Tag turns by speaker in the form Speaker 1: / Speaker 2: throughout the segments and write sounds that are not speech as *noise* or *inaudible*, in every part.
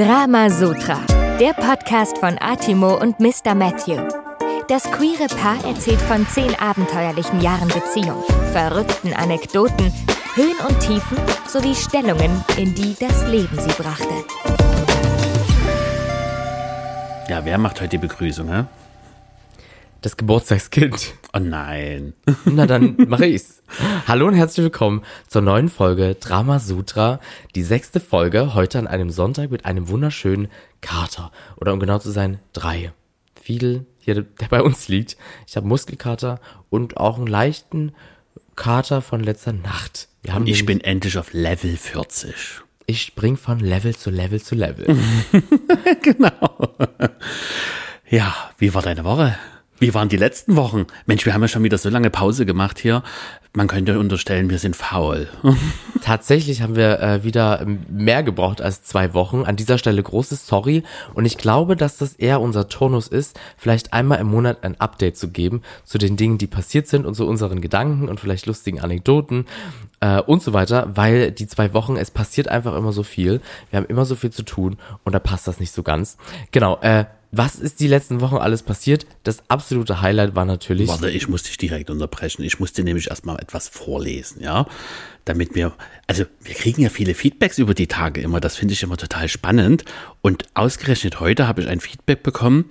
Speaker 1: Drama Sutra, der Podcast von Atimo und Mr. Matthew. Das queere Paar erzählt von zehn abenteuerlichen Jahren Beziehung, verrückten Anekdoten, Höhen und Tiefen sowie Stellungen, in die das Leben sie brachte.
Speaker 2: Ja, wer macht heute die Begrüßung, hä?
Speaker 3: Das Geburtstagskind.
Speaker 2: Oh nein. *laughs*
Speaker 3: Na dann mache ich's. Hallo und herzlich willkommen zur neuen Folge Drama Sutra. Die sechste Folge heute an einem Sonntag mit einem wunderschönen Kater. Oder um genau zu sein, drei. Fiedel, hier, der bei uns liegt. Ich habe Muskelkater und auch einen leichten Kater von letzter Nacht.
Speaker 2: Ich bin endlich auf Level 40.
Speaker 3: ich spring von Level zu Level zu Level. *laughs*
Speaker 2: genau. Ja, wie war deine Woche? Wie waren die letzten Wochen? Mensch, wir haben ja schon wieder so lange Pause gemacht hier. Man könnte unterstellen, wir sind faul. *laughs*
Speaker 3: Tatsächlich haben wir äh, wieder mehr gebraucht als zwei Wochen. An dieser Stelle großes Sorry. Und ich glaube, dass das eher unser Turnus ist, vielleicht einmal im Monat ein Update zu geben zu den Dingen, die passiert sind und zu unseren Gedanken und vielleicht lustigen Anekdoten äh, und so weiter, weil die zwei Wochen, es passiert einfach immer so viel. Wir haben immer so viel zu tun und da passt das nicht so ganz. Genau, äh, was ist die letzten Wochen alles passiert? Das absolute Highlight war natürlich.
Speaker 2: Warte, ich muss dich direkt unterbrechen. Ich musste nämlich erstmal etwas vorlesen, ja? Damit wir, also wir kriegen ja viele Feedbacks über die Tage immer. Das finde ich immer total spannend. Und ausgerechnet heute habe ich ein Feedback bekommen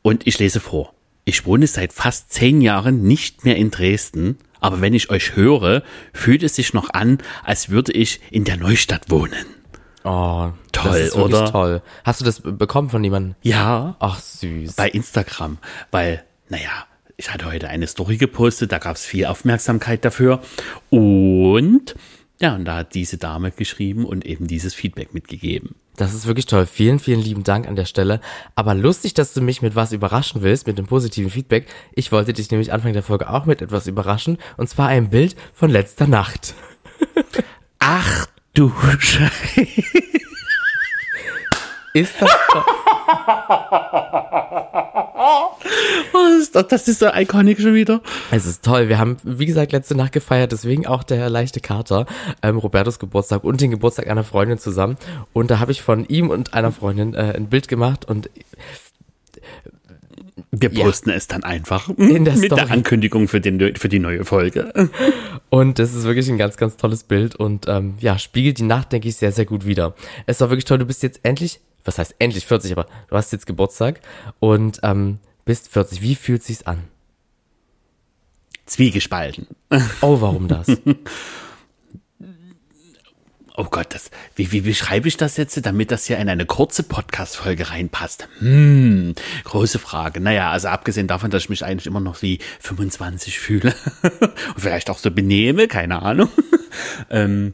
Speaker 2: und ich lese vor. Ich wohne seit fast zehn Jahren nicht mehr in Dresden, aber wenn ich euch höre, fühlt es sich noch an, als würde ich in der Neustadt wohnen.
Speaker 3: Oh,
Speaker 2: Toll,
Speaker 3: das ist wirklich
Speaker 2: oder?
Speaker 3: toll. Hast du das bekommen von jemandem?
Speaker 2: Ja,
Speaker 3: Ach, süß.
Speaker 2: bei Instagram, weil, naja, ich hatte heute eine Story gepostet, da gab es viel Aufmerksamkeit dafür. Und ja, und da hat diese Dame geschrieben und eben dieses Feedback mitgegeben.
Speaker 3: Das ist wirklich toll. Vielen, vielen lieben Dank an der Stelle. Aber lustig, dass du mich mit was überraschen willst, mit dem positiven Feedback. Ich wollte dich nämlich Anfang der Folge auch mit etwas überraschen. Und zwar ein Bild von letzter Nacht.
Speaker 2: Ach du Scheiße. *laughs*
Speaker 3: Ist das toll? *laughs*
Speaker 2: Das ist, doch- das ist so iconic schon wieder.
Speaker 3: Es ist toll. Wir haben, wie gesagt, letzte Nacht gefeiert, deswegen auch der leichte Kater, ähm, Robertos Geburtstag und den Geburtstag einer Freundin zusammen. Und da habe ich von ihm und einer Freundin äh, ein Bild gemacht und
Speaker 2: Wir
Speaker 3: Ja.
Speaker 2: posten es dann einfach
Speaker 3: In der
Speaker 2: mit
Speaker 3: Story.
Speaker 2: der Ankündigung für, den, für die neue Folge.
Speaker 3: Und das ist wirklich ein ganz, ganz tolles Bild und ähm, ja, spiegelt die Nacht, denke ich, sehr, sehr gut wider. Es war wirklich toll, du bist jetzt endlich, was heißt endlich 40, aber du hast jetzt Geburtstag und ähm, bist 40. Wie fühlt sich's an?
Speaker 2: Zwiegespalten.
Speaker 3: Oh, warum das? *laughs*
Speaker 2: Oh Gott, das, wie, wie beschreibe ich das jetzt, damit das hier in eine kurze Podcast-Folge reinpasst? Hm, große Frage. Naja, also abgesehen davon, dass ich mich eigentlich immer noch wie 25 fühle *laughs* und vielleicht auch so benehme, keine Ahnung. *laughs* ähm,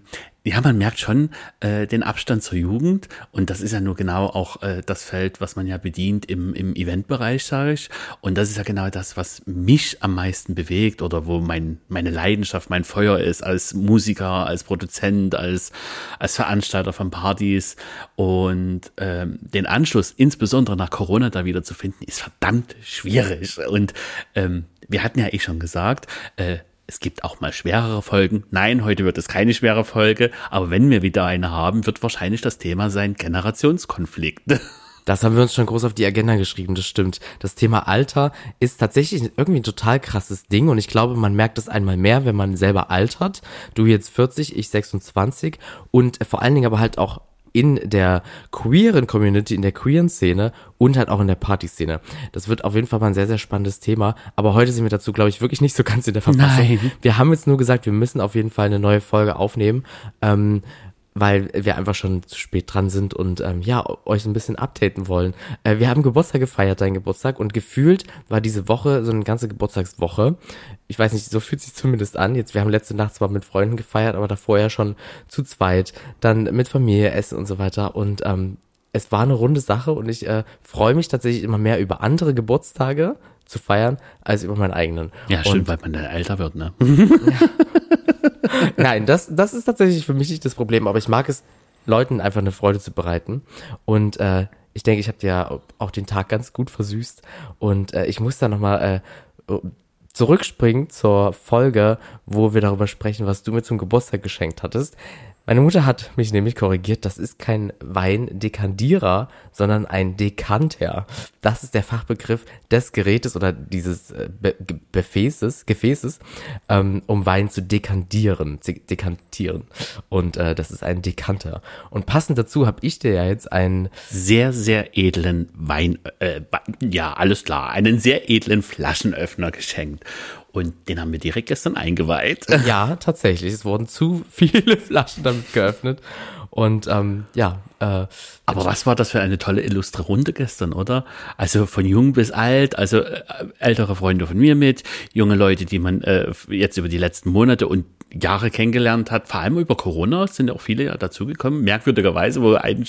Speaker 2: ja, man merkt schon äh, den Abstand zur Jugend und das ist ja nur genau auch äh, das Feld, was man ja bedient im, im Eventbereich, sage ich. Und das ist ja genau das, was mich am meisten bewegt oder wo mein, meine Leidenschaft, mein Feuer ist als Musiker, als Produzent, als, als Veranstalter von Partys. Und ähm, den Anschluss, insbesondere nach Corona, da wieder zu finden, ist verdammt schwierig. Und ähm, wir hatten ja eh schon gesagt, äh, es gibt auch mal schwerere Folgen. Nein, heute wird es keine schwere Folge, aber wenn wir wieder eine haben, wird wahrscheinlich das Thema sein Generationskonflikt. *laughs*
Speaker 3: Das haben wir uns schon groß auf die Agenda geschrieben, das stimmt. Das Thema Alter ist tatsächlich irgendwie ein total krasses Ding und ich glaube, man merkt es einmal mehr, wenn man selber altert. Du jetzt 40, ich 26 und vor allen Dingen aber halt auch in der queeren Community, in der queeren Szene und halt auch in der Partyszene. Das wird auf jeden Fall mal ein sehr, sehr spannendes Thema. Aber heute sind wir dazu, glaube ich, wirklich nicht so ganz in der Verfassung.
Speaker 2: Nein.
Speaker 3: Wir haben jetzt nur gesagt, wir müssen auf jeden Fall eine neue Folge aufnehmen. Ähm, weil wir einfach schon zu spät dran sind und ähm, ja, euch ein bisschen updaten wollen. Äh, wir haben Geburtstag gefeiert, dein Geburtstag, und gefühlt war diese Woche so eine ganze Geburtstagswoche. Ich weiß nicht, so fühlt sich zumindest an. Jetzt, wir haben letzte Nacht zwar mit Freunden gefeiert, aber davor ja schon zu zweit, dann mit Familie essen und so weiter. Und ähm, es war eine runde Sache und ich äh, freue mich tatsächlich immer mehr über andere Geburtstage zu feiern, als über meinen eigenen.
Speaker 2: Ja,
Speaker 3: Und
Speaker 2: stimmt, weil man dann älter wird, ne? *laughs* *laughs* *laughs*
Speaker 3: Nein, das, das ist tatsächlich für mich nicht das Problem, aber ich mag es, Leuten einfach eine Freude zu bereiten. Und äh, ich denke, ich habe dir ja auch den Tag ganz gut versüßt. Und äh, ich muss da nochmal äh, zurückspringen zur Folge, wo wir darüber sprechen, was du mir zum Geburtstag geschenkt hattest. Meine Mutter hat mich nämlich korrigiert, das ist kein Weindekandierer, sondern ein Dekanter. Das ist der Fachbegriff des Gerätes oder dieses äh, Be Gefäßes, Gefäßes ähm, um Wein zu dekantieren, dekantieren. Und äh, das ist ein Dekanter. Und passend dazu habe ich dir ja jetzt einen
Speaker 2: sehr, sehr edlen Wein, äh, ja, alles klar, einen sehr edlen Flaschenöffner geschenkt. Und den haben wir direkt gestern eingeweiht.
Speaker 3: Ja, tatsächlich. Es wurden zu viele *laughs* Flaschen damit geöffnet. Und ähm, ja. Äh,
Speaker 2: Aber was war das für eine tolle illustre Runde gestern, oder? Also von jung bis alt, also äh, ältere Freunde von mir mit, junge Leute, die man äh, jetzt über die letzten Monate und Jahre kennengelernt hat, vor allem über Corona sind ja auch viele ja dazugekommen, merkwürdigerweise, wo ein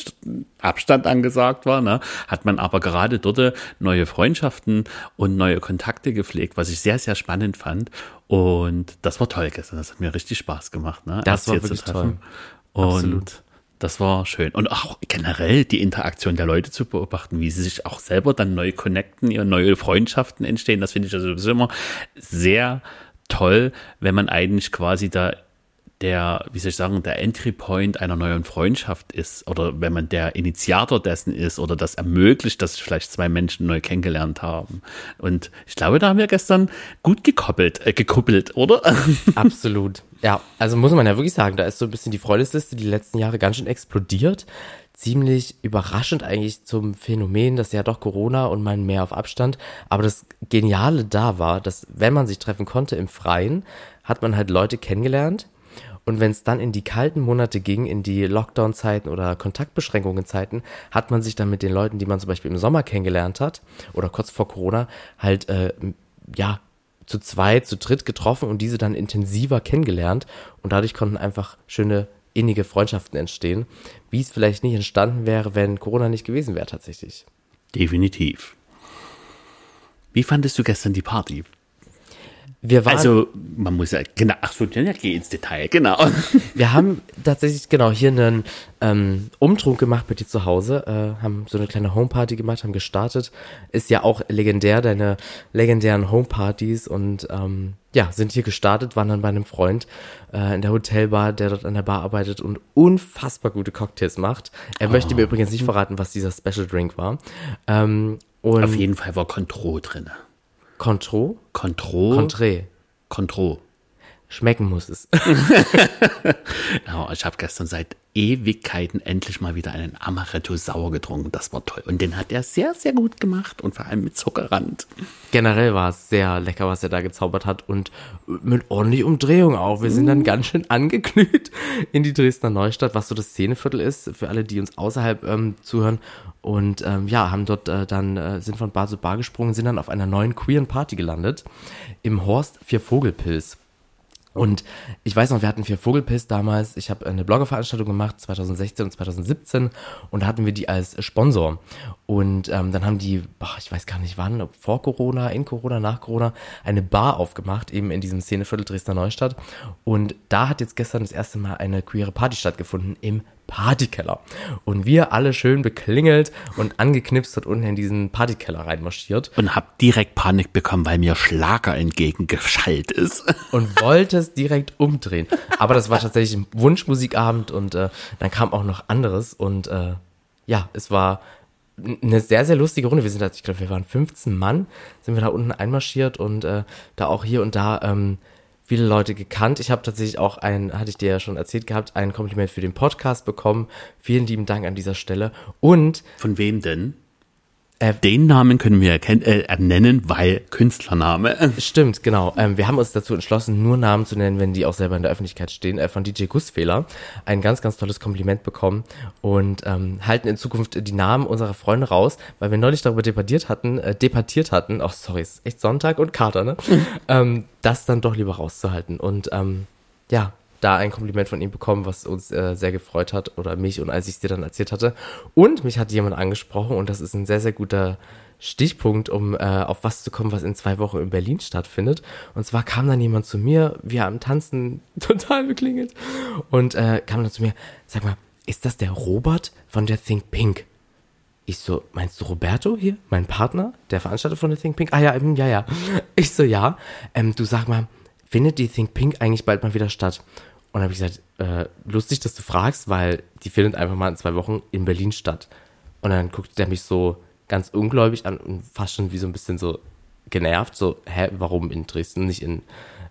Speaker 2: Abstand angesagt war, ne, hat man aber gerade dort neue Freundschaften und neue Kontakte gepflegt, was ich sehr, sehr spannend fand. Und das war toll gestern, das hat mir richtig Spaß gemacht. Ne,
Speaker 3: das war wirklich toll.
Speaker 2: Und Absolut. Das war schön. Und auch generell die Interaktion der Leute zu beobachten, wie sie sich auch selber dann neu connecten, ihre neue Freundschaften entstehen. Das finde ich also immer sehr toll, wenn man eigentlich quasi da der, wie soll ich sagen, der Entry Point einer neuen Freundschaft ist oder wenn man der Initiator dessen ist oder das ermöglicht, dass sich vielleicht zwei Menschen neu kennengelernt haben. Und ich glaube, da haben wir gestern gut gekoppelt, äh, gekuppelt, oder? *laughs*
Speaker 3: Absolut. Ja, also muss man ja wirklich sagen, da ist so ein bisschen die Freundesliste die letzten Jahre ganz schön explodiert. Ziemlich überraschend eigentlich zum Phänomen, dass ja doch Corona und man mehr auf Abstand. Aber das Geniale da war, dass wenn man sich treffen konnte im Freien, hat man halt Leute kennengelernt, und wenn es dann in die kalten Monate ging, in die Lockdown-Zeiten oder Kontaktbeschränkungen-Zeiten, hat man sich dann mit den Leuten, die man zum Beispiel im Sommer kennengelernt hat oder kurz vor Corona, halt äh, ja zu zweit, zu dritt getroffen und diese dann intensiver kennengelernt. Und dadurch konnten einfach schöne innige Freundschaften entstehen, wie es vielleicht nicht entstanden wäre, wenn Corona nicht gewesen wäre tatsächlich.
Speaker 2: Definitiv. Wie fandest du gestern die Party?
Speaker 3: Wir waren,
Speaker 2: also, man muss ja, genau, ach so, ja, geh ins Detail, genau. *laughs*
Speaker 3: Wir haben tatsächlich, genau, hier einen ähm, Umtrunk gemacht bei dir zu Hause, äh, haben so eine kleine Homeparty gemacht, haben gestartet. Ist ja auch legendär, deine legendären Homepartys und ähm, ja, sind hier gestartet, waren dann bei einem Freund äh, in der Hotelbar, der dort an der Bar arbeitet und unfassbar gute Cocktails macht. Er oh. möchte mir übrigens nicht verraten, was dieser Special Drink war. Ähm,
Speaker 2: und Auf jeden Fall war Contro drinne.
Speaker 3: Contro?
Speaker 2: Contro.
Speaker 3: Contré.
Speaker 2: Contro.
Speaker 3: Schmecken muss es.
Speaker 2: ja, *laughs* ich habe gestern seit Ewigkeiten endlich mal wieder einen Amaretto sauer getrunken. Das war toll. Und den hat er sehr, sehr gut gemacht und vor allem mit Zuckerrand.
Speaker 3: Generell war es sehr lecker, was er da gezaubert hat und mit ordentlich Umdrehung auch. Wir sind dann mm. ganz schön angeglüht *laughs* in die Dresdner Neustadt, was so das Szeneviertel ist, für alle, die uns außerhalb ähm, zuhören. Und ähm, ja, haben dort äh, dann, äh, sind von Bar zu Bar gesprungen, sind dann auf einer neuen queeren Party gelandet. Im Horst Vier Vogelpilz. Und ich weiß noch, wir hatten vier Vogelpiss damals. Ich habe eine Bloggerveranstaltung gemacht, 2016 und 2017. Und da hatten wir die als Sponsor. Und ähm, dann haben die, boah, ich weiß gar nicht wann, vor Corona, in Corona, nach Corona, eine Bar aufgemacht, eben in diesem Szeneviertel Dresdner Neustadt. Und da hat jetzt gestern das erste Mal eine queere Party stattgefunden im Partykeller. Und wir alle schön beklingelt und angeknipst dort unten in diesen Partykeller reinmarschiert.
Speaker 2: Und hab direkt Panik bekommen, weil mir Schlager entgegengeschallt ist. *laughs*
Speaker 3: Und wollte es direkt umdrehen. Aber das war tatsächlich ein Wunschmusikabend und äh, dann kam auch noch anderes und äh, ja, es war eine sehr, sehr lustige Runde. Wir sind, ich glaube, wir waren 15 Mann, sind wir da unten einmarschiert und äh, da auch hier und da ähm, viele Leute gekannt. Ich habe tatsächlich auch ein, hatte ich dir ja schon erzählt gehabt, ein Kompliment für den Podcast bekommen. Vielen lieben Dank an dieser Stelle. Und
Speaker 2: von wem denn? Äh, Den Namen können wir erkennen, äh, nennen, weil Künstlername.
Speaker 3: Stimmt, genau. Ähm, wir haben uns dazu entschlossen, nur Namen zu nennen, wenn die auch selber in der Öffentlichkeit stehen. Äh, von DJ Gussfehler. Ein ganz, ganz tolles Kompliment bekommen und ähm, halten in Zukunft die Namen unserer Freunde raus, weil wir neulich darüber debattiert hatten, äh, debattiert hatten, ach oh, sorry, ist echt Sonntag und Kater, ne? *laughs* ähm, das dann doch lieber rauszuhalten. Und ähm, ja, da ein Kompliment von ihm bekommen, was uns äh, sehr gefreut hat oder mich und als ich es dir dann erzählt hatte. Und mich hat jemand angesprochen und das ist ein sehr, sehr guter Stichpunkt, um äh, auf was zu kommen, was in zwei Wochen in Berlin stattfindet. Und zwar kam dann jemand zu mir, wir am Tanzen *laughs* total beklingelt und äh, kam dann zu mir, sag mal, ist das der Robert von der Think Pink? Ich so, meinst du Roberto hier, mein Partner, der Veranstalter von der Think Pink? Ah ja, ja, ja. Ich so, ja. Ähm, du sag mal, findet die Think Pink eigentlich bald mal wieder statt? Und habe ich gesagt, äh, lustig, dass du fragst, weil die findet einfach mal in zwei Wochen in Berlin statt. Und dann guckt der mich so ganz ungläubig an und fast schon wie so ein bisschen so genervt, so, hä, warum in Dresden, nicht in,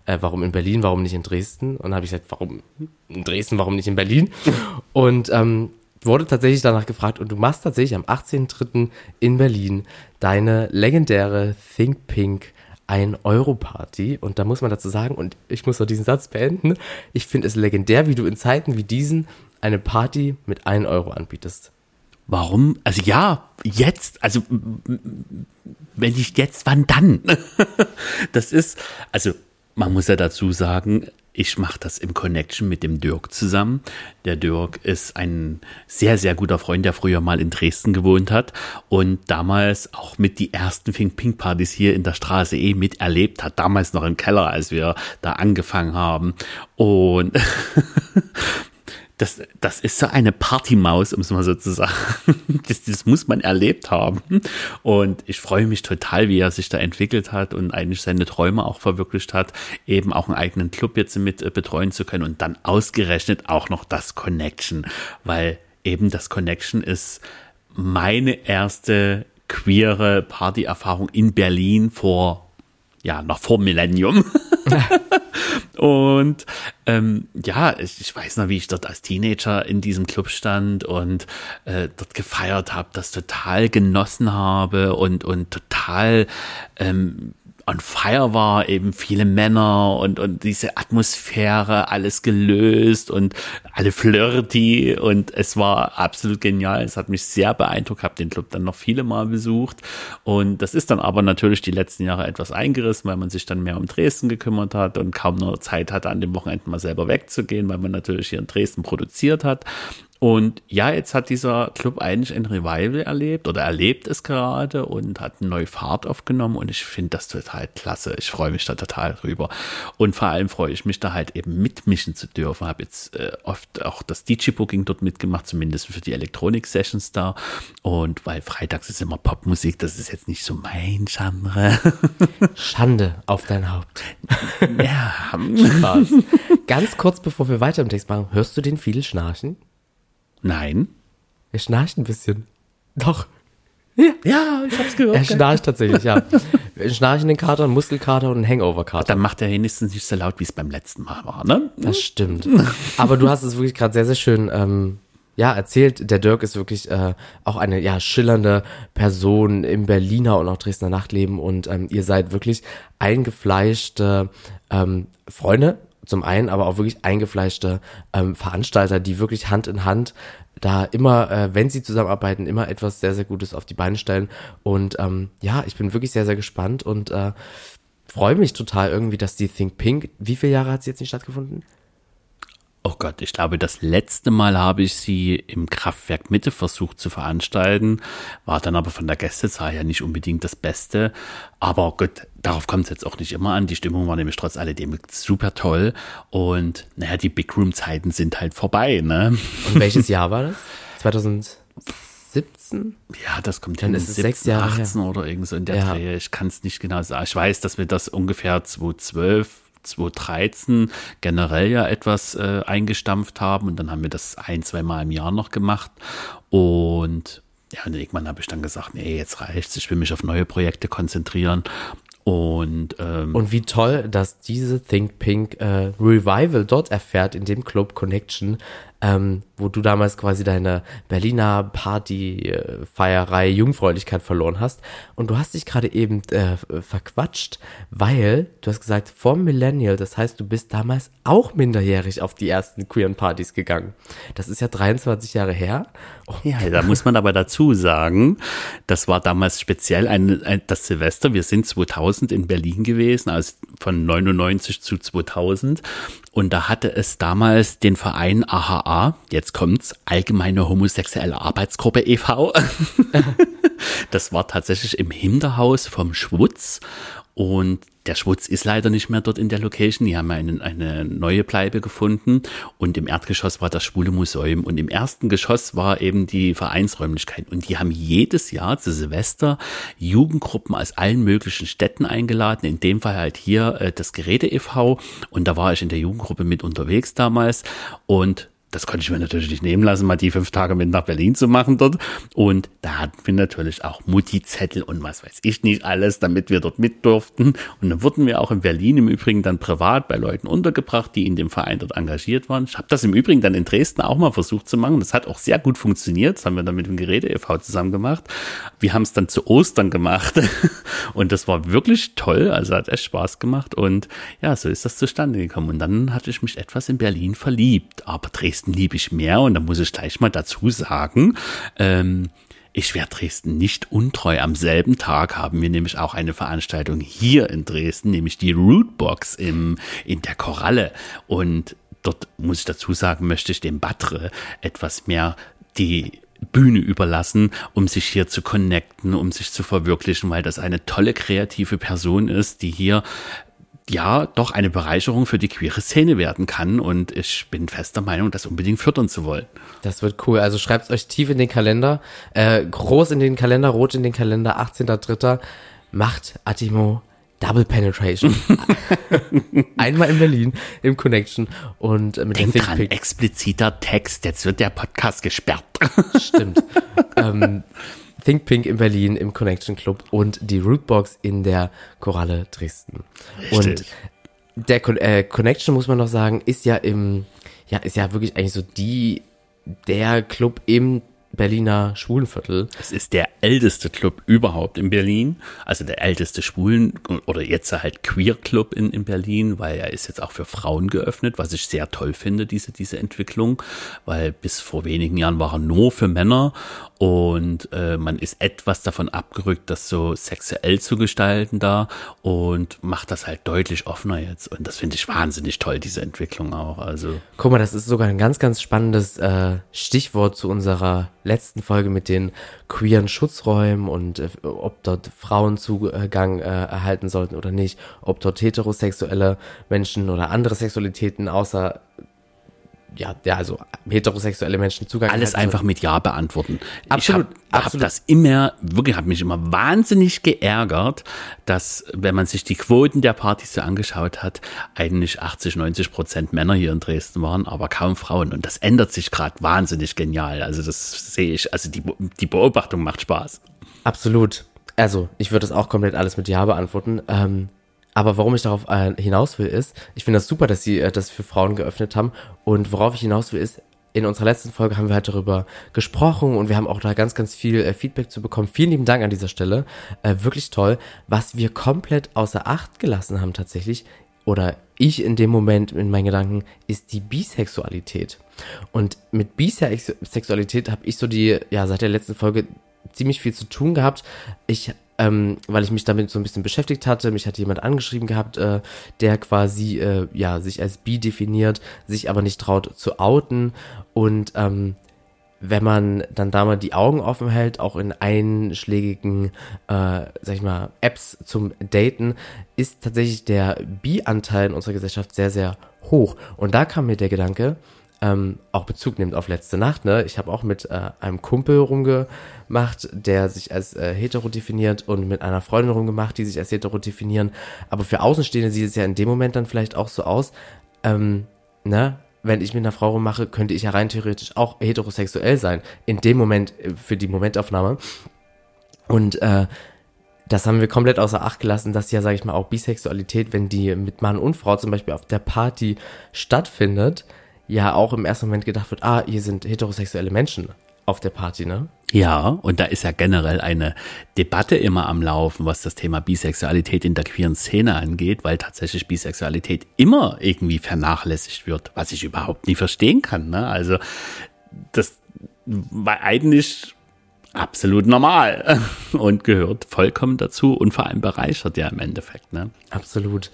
Speaker 3: äh, warum in Berlin, warum nicht in Dresden? Und dann habe ich gesagt, warum in Dresden, warum nicht in Berlin? *laughs* Und ähm, wurde tatsächlich danach gefragt und du machst tatsächlich am 18.03. in Berlin deine legendäre Think Pink ein Euro Party und da muss man dazu sagen und ich muss noch diesen Satz beenden. Ich finde es legendär, wie du in Zeiten wie diesen eine Party mit 1 Euro anbietest.
Speaker 2: Warum? Also ja, jetzt, also wenn nicht jetzt, wann dann? *laughs* das ist, also man muss ja dazu sagen, ich mache das im Connection mit dem Dirk zusammen. Der Dirk ist ein sehr, sehr guter Freund, der früher mal in Dresden gewohnt hat und damals auch mit die ersten Fink Pink Partys hier in der Straße eh miterlebt hat. Damals noch im Keller, als wir da angefangen haben. Und *laughs* das, das ist so eine Partymaus, um es mal so zu sagen. *laughs* Das, das muss man erlebt haben. Und ich freue mich total, wie er sich da entwickelt hat und eigentlich seine Träume auch verwirklicht hat, eben auch einen eigenen Club jetzt mit äh, betreuen zu können und dann ausgerechnet auch noch das Connection, weil eben das Connection ist meine erste queere Partyerfahrung in Berlin vor ja, noch vor Millennium. *laughs* und ähm, ja, ich, ich, weiß noch, wie ich dort als Teenager in diesem Club stand und äh, dort gefeiert habe, das total genossen habe und, und total ähm, on fire war, eben viele Männer und, und diese Atmosphäre, alles gelöst und alle flirty und es war absolut genial. Es hat mich sehr beeindruckt, habe den Club dann noch viele Mal besucht und das ist dann aber natürlich die letzten Jahre etwas eingerissen, weil man sich dann mehr um Dresden gekümmert hat und kaum noch Zeit hatte, an dem Wochenende mal selber wegzugehen, weil man natürlich hier in Dresden produziert hat und ja, jetzt hat dieser Club eigentlich ein Revival erlebt oder erlebt es gerade und hat eine neue Fahrt aufgenommen und ich finde das total klasse. Ich freue mich da total drüber. Und vor allem freue ich mich da halt eben mitmischen zu dürfen. Habe jetzt äh, oft auch das DJ-Booking dort mitgemacht, zumindest für die Elektronik-Sessions da. Und weil freitags ist immer Popmusik, das ist jetzt nicht so mein Genre. *laughs*
Speaker 3: Schande auf dein Haupt.
Speaker 2: ja. *laughs*
Speaker 3: Spaß. Ganz kurz bevor wir weiter im Text machen, hörst du den viel schnarchen?
Speaker 2: Nein.
Speaker 3: Er schnarcht ein bisschen. Doch.
Speaker 2: Ja, ja ich hab's gehört.
Speaker 3: Er schnarcht tatsächlich, ja. Einen schnarchenden Kater, einen Muskelkater und einen Hangover-Kater.
Speaker 2: Dann macht er wenigstens nicht so laut, wie es beim letzten Mal war, ne?
Speaker 3: Das stimmt. Aber du hast es wirklich gerade sehr, sehr schön ähm, ja, erzählt. Der Dirk ist wirklich äh, auch eine ja schillernde Person im Berliner und auch Dresdner Nachtleben und ähm, ihr seid wirklich eingefleischte ähm, Freunde zum einen, aber auch wirklich eingefleischte ähm, Veranstalter, die wirklich Hand in Hand da immer, äh, wenn sie zusammenarbeiten, immer etwas sehr, sehr Gutes auf die Beine stellen. Und ähm, ja, ich bin wirklich sehr, sehr gespannt und äh, freue mich total irgendwie, dass die Think Pink, wie viele Jahre hat sie jetzt nicht stattgefunden?
Speaker 2: Oh Gott, ich glaube, das letzte Mal habe ich sie im Kraftwerk Mitte versucht zu veranstalten, war dann aber von der Gästezahl ja nicht unbedingt das Beste. Aber gut, darauf kommt es jetzt auch nicht immer an. Die Stimmung war nämlich trotz alledem super toll. Und naja, die Big Room-Zeiten sind halt vorbei, ne?
Speaker 3: Und welches Jahr war das? 2017?
Speaker 2: Ja, das kommt
Speaker 3: Dann
Speaker 2: hin.
Speaker 3: ist es sechs Jahre
Speaker 2: 18 oder irgend so in der
Speaker 3: Ja.
Speaker 2: Dreh. Ich kann es nicht genau sagen. Ich weiß, dass wir das ungefähr 2012 2013 generell ja etwas äh, eingestampft haben und dann haben wir das ein, zwei Mal im Jahr noch gemacht. Und ja, und irgendwann habe ich dann gesagt, nee, jetzt reicht's, ich will mich auf neue Projekte konzentrieren. Und ähm,
Speaker 3: Und wie toll, dass diese Think Pink äh, Revival dort erfährt in dem Club Connection, ähm, wo du damals quasi deine Berliner Party-Feierei Jungfräulichkeit verloren hast. Und du hast dich gerade eben äh, verquatscht, weil du hast gesagt, vom Millennial, das heißt, du bist damals auch minderjährig auf die ersten queeren Partys gegangen. Das ist ja 23 Jahre her. Oh,
Speaker 2: Ja, da muss man aber dazu sagen, das war damals speziell ein, ein, das Silvester. Wir sind 2000 in Berlin gewesen, also von 99 zu 2000. Und da hatte es damals den Verein AHA, jetzt kommt's, Allgemeine Homosexuelle Arbeitsgruppe e.V. *laughs* Das war tatsächlich im Hinterhaus vom Schwutz und der Schwutz ist leider nicht mehr dort in der Location. Die haben eine, eine neue Bleibe gefunden. Und im Erdgeschoss war das Schwule Museum. Und im ersten Geschoss war eben die Vereinsräumlichkeit. Und die haben jedes Jahr zu Silvester Jugendgruppen aus allen möglichen Städten eingeladen. In dem Fall halt hier äh, das Geräte e.V. Und da war ich in der Jugendgruppe mit unterwegs damals. Und das konnte ich mir natürlich nicht nehmen lassen, mal die fünf Tage mit nach Berlin zu machen dort. Und da hatten wir natürlich auch Mutti-Zettel und was weiß ich nicht alles, damit wir dort mit durften. Und dann wurden wir auch in Berlin im Übrigen dann privat bei Leuten untergebracht, die in dem Verein dort engagiert waren. Ich habe das im Übrigen dann in Dresden auch mal versucht zu machen. Das hat auch sehr gut funktioniert. Das haben wir dann mit dem Geräte e.V. zusammen gemacht. Wir haben es dann zu Ostern gemacht. *laughs* Und das war wirklich toll. Also hat echt Spaß gemacht. Und ja, so ist das zustande gekommen. Und dann hatte ich mich etwas in Berlin verliebt. Aber Dresden Dresden liebe ich mehr und da muss ich gleich mal dazu sagen, ähm, ich werde Dresden nicht untreu. Am selben Tag haben wir nämlich auch eine Veranstaltung hier in Dresden, nämlich die Rootbox im, in der Koralle. Und dort muss ich dazu sagen, möchte ich dem Batre etwas mehr die Bühne überlassen, um sich hier zu connecten, um sich zu verwirklichen, weil das eine tolle kreative Person ist, die hier ja doch eine Bereicherung für die queere Szene werden kann. Und ich bin fester Meinung, das unbedingt fördern zu wollen.
Speaker 3: Das wird cool. Also schreibt euch tief in den Kalender, äh, groß in den Kalender, rot in den Kalender, 18.3. Macht Atimo Double Penetration. *laughs* Einmal in Berlin im Connection und mit
Speaker 2: Denk der dran, expliziter Text. Jetzt wird der Podcast gesperrt.
Speaker 3: Stimmt. *laughs* ähm, Think Pink in Berlin im Connection Club und die Rootbox in der Koralle Dresden. Richtig. Und der äh, Connection, muss man noch sagen, ist ja im, ja, ist ja wirklich eigentlich so die, der Club im Berliner Schwulenviertel.
Speaker 2: Es ist der älteste Club überhaupt in Berlin, also der älteste Schwulen- oder jetzt halt Queer-Club in, in Berlin, weil er ist jetzt auch für Frauen geöffnet, was ich sehr toll finde, diese, diese Entwicklung, weil bis vor wenigen Jahren war er nur für Männer und äh, man ist etwas davon abgerückt, das so sexuell zu gestalten da und macht das halt deutlich offener jetzt und das finde ich wahnsinnig toll, diese Entwicklung auch. Also
Speaker 3: guck mal, das ist sogar ein ganz, ganz spannendes äh, Stichwort zu unserer letzten Folge mit den queeren Schutzräumen und äh, ob dort Frauen Zugang äh, erhalten sollten oder nicht, ob dort heterosexuelle Menschen oder andere Sexualitäten außer ja, ja, also heterosexuelle Menschen Zugang.
Speaker 2: Alles einfach mit Ja beantworten. Absolut. Ich habe hab das immer, wirklich, habe mich immer wahnsinnig geärgert, dass, wenn man sich die Quoten der Partys so angeschaut hat, eigentlich 80, 90 Prozent Männer hier in Dresden waren, aber kaum Frauen. Und das ändert sich gerade wahnsinnig genial. Also das sehe ich, also die, die Beobachtung macht Spaß.
Speaker 3: Absolut. Also, ich würde das auch komplett alles mit Ja beantworten. Ähm, aber warum ich darauf äh, hinaus will, ist, ich finde das super, dass sie äh, das für Frauen geöffnet haben. Und worauf ich hinaus will, ist, in unserer letzten Folge haben wir halt darüber gesprochen und wir haben auch da ganz, ganz viel äh, Feedback zu bekommen. Vielen lieben Dank an dieser Stelle. Äh, wirklich toll. Was wir komplett außer Acht gelassen haben tatsächlich, oder ich in dem Moment in meinen Gedanken, ist die Bisexualität. Und mit Bisexualität habe ich so die, ja, seit der letzten Folge ziemlich viel zu tun gehabt. Ich ähm, weil ich mich damit so ein bisschen beschäftigt hatte. Mich hat jemand angeschrieben gehabt, äh, der quasi äh, ja sich als bi definiert, sich aber nicht traut zu outen und ähm, wenn man dann da mal die Augen offen hält, auch in einschlägigen, äh, sag ich mal, Apps zum Daten, ist tatsächlich der Bi-Anteil in unserer Gesellschaft sehr, sehr hoch. Und da kam mir der Gedanke, ähm, auch Bezug nimmt auf letzte Nacht. Ne? Ich habe auch mit äh, einem Kumpel rumgemacht, der sich als äh, hetero definiert und mit einer Freundin rumgemacht, die sich als hetero definieren. Aber für Außenstehende sieht es ja in dem Moment dann vielleicht auch so aus, ähm, ne? wenn ich mit einer Frau rummache, könnte ich ja rein theoretisch auch heterosexuell sein. In dem Moment, äh, für die Momentaufnahme. Und äh, das haben wir komplett außer Acht gelassen, dass ja, sage ich mal, auch Bisexualität, wenn die mit Mann und Frau zum Beispiel auf der Party stattfindet, ja auch im ersten Moment gedacht wird, ah, hier sind heterosexuelle Menschen auf der Party, ne?
Speaker 2: Ja, und da ist ja generell eine Debatte immer am Laufen, was das Thema Bisexualität in der queeren Szene angeht, weil tatsächlich Bisexualität immer irgendwie vernachlässigt wird, was ich überhaupt nie verstehen kann. Ne? Also das war eigentlich absolut normal *laughs* und gehört vollkommen dazu und vor allem bereichert ja im Endeffekt. Ne?
Speaker 3: Absolut.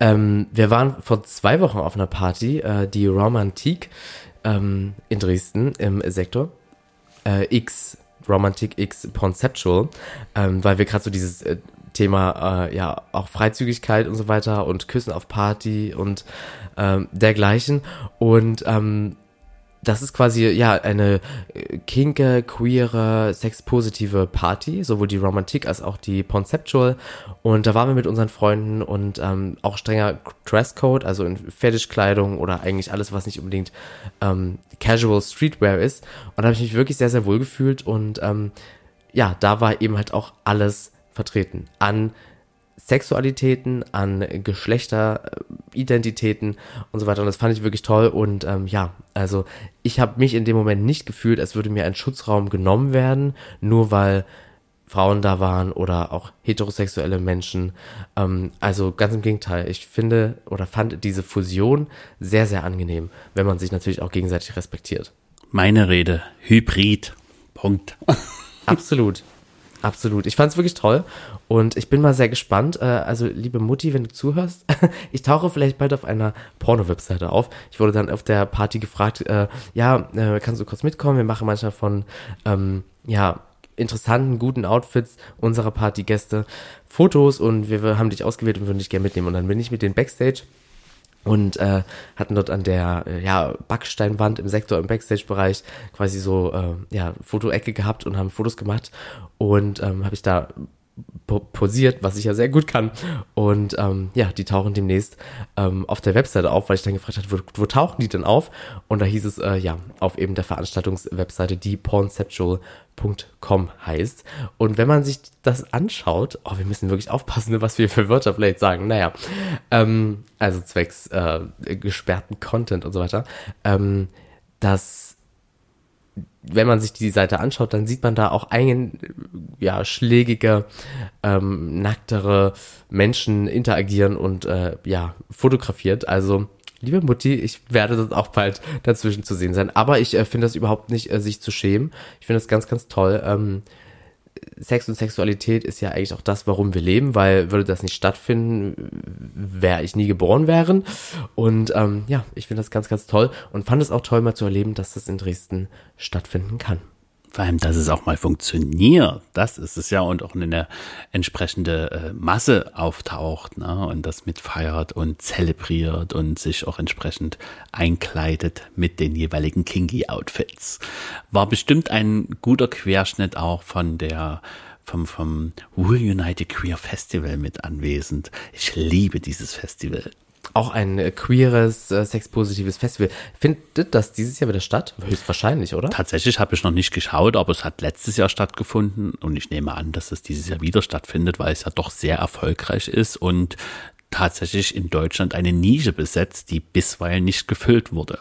Speaker 3: Ähm, wir waren vor zwei Wochen auf einer Party, äh, die Romantik ähm, in Dresden im Sektor. Äh, X Romantic X Conceptual, ähm, weil wir gerade so dieses äh, Thema äh, ja auch Freizügigkeit und so weiter und Küssen auf Party und ähm, dergleichen. Und ähm, das ist quasi ja eine äh, kinke, queere, sexpositive Party, sowohl die Romantik als auch die Conceptual. Und da waren wir mit unseren Freunden und ähm, auch strenger Dresscode, also in Fetischkleidung oder eigentlich alles, was nicht unbedingt ähm, Casual Streetwear ist. Und da habe ich mich wirklich sehr, sehr wohl gefühlt und ähm, ja, da war eben halt auch alles vertreten an Sexualitäten, an Geschlechteridentitäten und so weiter. Und das fand ich wirklich toll. Und ähm, ja, also ich habe mich in dem Moment nicht gefühlt, als würde mir ein Schutzraum genommen werden, nur weil Frauen da waren oder auch heterosexuelle Menschen. Ähm, also ganz im Gegenteil, ich finde oder fand diese Fusion sehr, sehr angenehm, wenn man sich natürlich auch gegenseitig respektiert.
Speaker 2: Meine Rede, Hybrid. Punkt.
Speaker 3: Absolut. *laughs* Absolut. Ich fand es wirklich toll und ich bin mal sehr gespannt. Äh, also, liebe Mutti, wenn du zuhörst, *laughs* ich tauche vielleicht bald auf einer Porno-Webseite auf. Ich wurde dann auf der Party gefragt, äh, ja, äh, kannst du kurz mitkommen? Wir machen manchmal von, ähm, ja, interessanten, guten Outfits unserer Partygäste Fotos und wir haben dich ausgewählt und würden dich gerne mitnehmen. Und dann bin ich mit den Backstage und äh, hatten dort an der äh, ja, Backsteinwand im Sektor im Backstage-Bereich quasi so äh, ja Fotoecke gehabt und haben Fotos gemacht und ähm, habe ich da posiert, was ich ja sehr gut kann. Und ähm, ja, die tauchen demnächst ähm, auf der Webseite auf, weil ich dann gefragt habe, wo, wo tauchen die denn auf? Und da hieß es, äh, ja, auf eben der Veranstaltungswebseite, die pornceptual.com heißt. Und wenn man sich das anschaut, oh, wir müssen wirklich aufpassen, was wir für Wörter vielleicht sagen. Naja, ähm, also zwecks äh, gesperrten Content und so weiter. Ähm, das wenn man sich die Seite anschaut, dann sieht man da auch ein, ja, schlägige, ähm, nacktere Menschen interagieren und äh, ja, fotografiert. Also, liebe Mutti, ich werde dort auch bald dazwischen zu sehen sein. Aber ich äh, finde das überhaupt nicht, äh, sich zu schämen. Ich finde das ganz, ganz toll. Ähm, Sex und Sexualität ist ja eigentlich auch das, warum wir leben, weil würde das nicht stattfinden, wäre ich nie geboren wären. Und ähm, ja, ich finde das ganz, ganz toll und fand es auch toll, mal zu erleben, dass das in Dresden stattfinden kann.
Speaker 2: Vor allem, dass es auch mal funktioniert. Das ist es ja und auch eine entsprechende äh, Masse auftaucht ne? und das mitfeiert und zelebriert und sich auch entsprechend einkleidet mit den jeweiligen Kinky-Outfits. War bestimmt ein guter Querschnitt auch von der vom, vom Wool United Queer Festival mit anwesend. Ich liebe dieses Festival
Speaker 3: auch ein äh, queeres, äh, sexpositives Festival. Findet das dieses Jahr wieder statt? Höchstwahrscheinlich, oder?
Speaker 2: Tatsächlich habe ich noch nicht geschaut, aber es hat letztes Jahr stattgefunden und ich nehme an, dass es dieses Jahr wieder stattfindet, weil es ja doch sehr erfolgreich ist und tatsächlich in Deutschland eine Nische besetzt, die bisweilen nicht gefüllt wurde.